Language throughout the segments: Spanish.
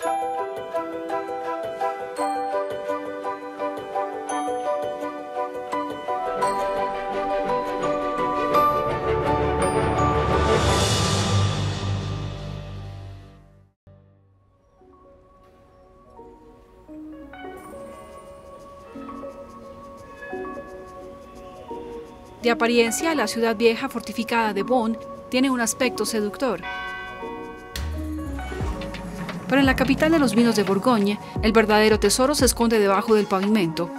De apariencia, la ciudad vieja fortificada de Bonn tiene un aspecto seductor. Pero en la capital de los vinos de Borgoña, el verdadero tesoro se esconde debajo del pavimento.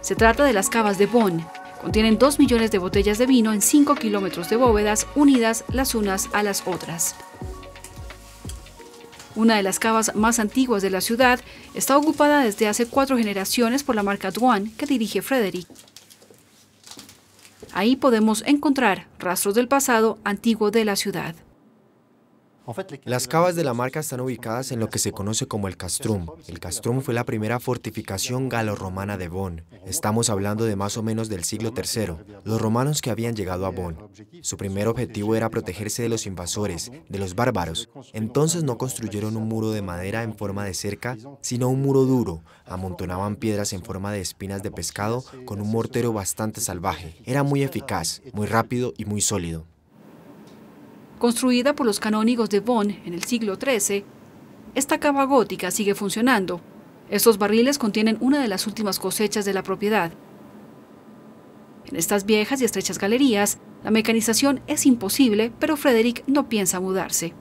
Se trata de las cavas de Bonn. Contienen 2 millones de botellas de vino en 5 kilómetros de bóvedas unidas las unas a las otras. Una de las cavas más antiguas de la ciudad está ocupada desde hace cuatro generaciones por la marca Duan que dirige Frederick. Ahí podemos encontrar rastros del pasado antiguo de la ciudad. Las cavas de la marca están ubicadas en lo que se conoce como el Castrum. El Castrum fue la primera fortificación galo-romana de Bonn. Estamos hablando de más o menos del siglo III. Los romanos que habían llegado a Bonn. Su primer objetivo era protegerse de los invasores, de los bárbaros. Entonces no construyeron un muro de madera en forma de cerca, sino un muro duro. Amontonaban piedras en forma de espinas de pescado con un mortero bastante salvaje. Era muy eficaz, muy rápido y muy sólido. Construida por los canónigos de Bonn en el siglo XIII, esta cava gótica sigue funcionando. Estos barriles contienen una de las últimas cosechas de la propiedad. En estas viejas y estrechas galerías, la mecanización es imposible, pero Frederick no piensa mudarse.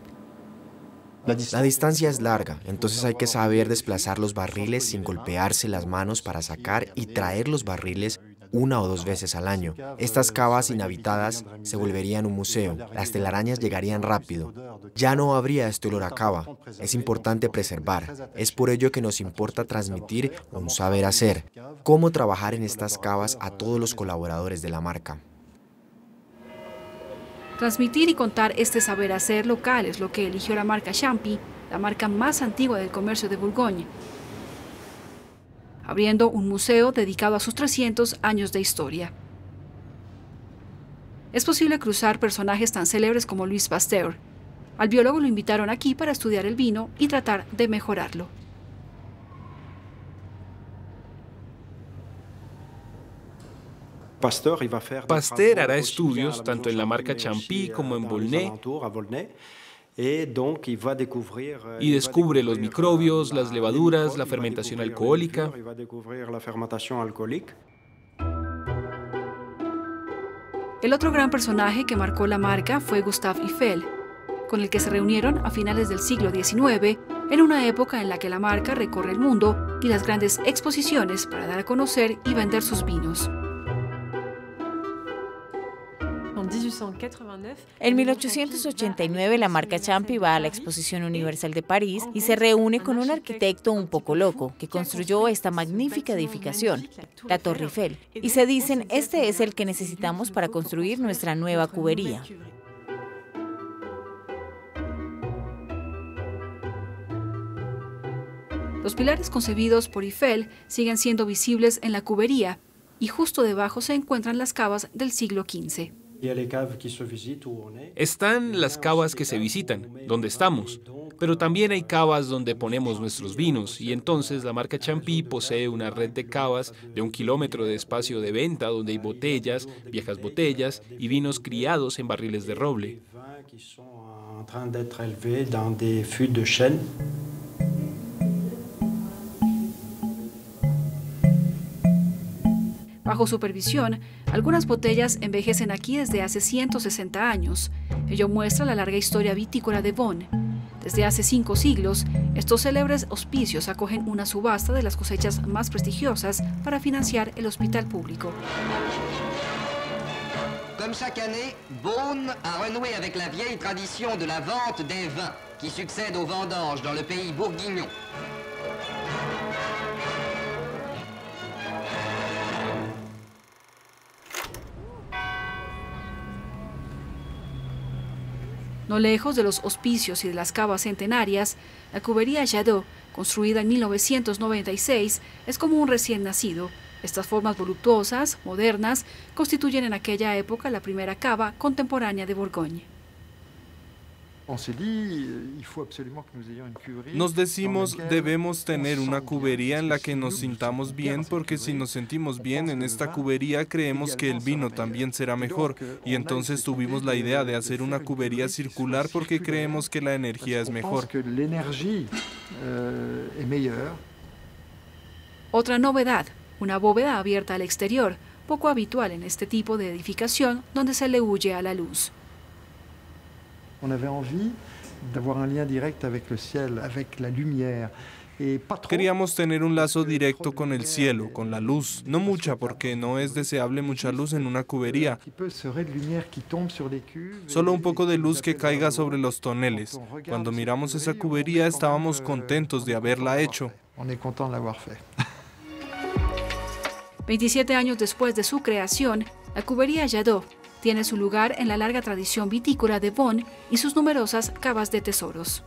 La distancia es larga, entonces hay que saber desplazar los barriles sin golpearse las manos para sacar y traer los barriles una o dos veces al año. Estas cavas inhabitadas se volverían un museo. Las telarañas llegarían rápido. Ya no habría este olor a cava. Es importante preservar. Es por ello que nos importa transmitir un saber hacer. Cómo trabajar en estas cavas a todos los colaboradores de la marca. Transmitir y contar este saber hacer local es lo que eligió la marca Champi, la marca más antigua del comercio de Bourgogne, abriendo un museo dedicado a sus 300 años de historia. Es posible cruzar personajes tan célebres como Luis Pasteur. Al biólogo lo invitaron aquí para estudiar el vino y tratar de mejorarlo. Pasteur hará estudios tanto en la marca Champy como en Volnay y descubre los microbios, las levaduras, la fermentación alcohólica. El otro gran personaje que marcó la marca fue Gustave Eiffel, con el que se reunieron a finales del siglo XIX, en una época en la que la marca recorre el mundo y las grandes exposiciones para dar a conocer y vender sus vinos. En 1889 la marca Champi va a la Exposición Universal de París y se reúne con un arquitecto un poco loco que construyó esta magnífica edificación, la Torre Eiffel, y se dicen este es el que necesitamos para construir nuestra nueva cubería. Los pilares concebidos por Eiffel siguen siendo visibles en la cubería y justo debajo se encuentran las cavas del siglo XV. Están las cavas que se visitan, donde estamos, pero también hay cavas donde ponemos nuestros vinos y entonces la marca Champy posee una red de cavas de un kilómetro de espacio de venta donde hay botellas, viejas botellas y vinos criados en barriles de roble. Bajo supervisión, algunas botellas envejecen aquí desde hace 160 años. Ello muestra la larga historia vitícola de Bonn. Desde hace cinco siglos, estos célebres hospicios acogen una subasta de las cosechas más prestigiosas para financiar el hospital público. Comme chaque année, Beaune a renoué avec la vieille tradition de la vente des vins qui succède aux vendanges dans le pays bourguignon. No lejos de los hospicios y de las cavas centenarias, la cubería Jadot, construida en 1996, es como un recién nacido. Estas formas voluptuosas, modernas, constituyen en aquella época la primera cava contemporánea de Borgoña. Nos decimos, debemos tener una cubería en la que nos sintamos bien, porque si nos sentimos bien en esta cubería, creemos que el vino también será mejor. Y entonces tuvimos la idea de hacer una cubería circular porque creemos que la energía es mejor. Otra novedad, una bóveda abierta al exterior, poco habitual en este tipo de edificación donde se le huye a la luz. Queríamos tener un lazo directo con el cielo, con la luz, no mucha porque no es deseable mucha luz en una cubería, solo un poco de luz que caiga sobre los toneles. Cuando miramos esa cubería estábamos contentos de haberla hecho. 27 años después de su creación, la cubería Yadó tiene su lugar en la larga tradición vitícola de Bonn y sus numerosas cavas de tesoros.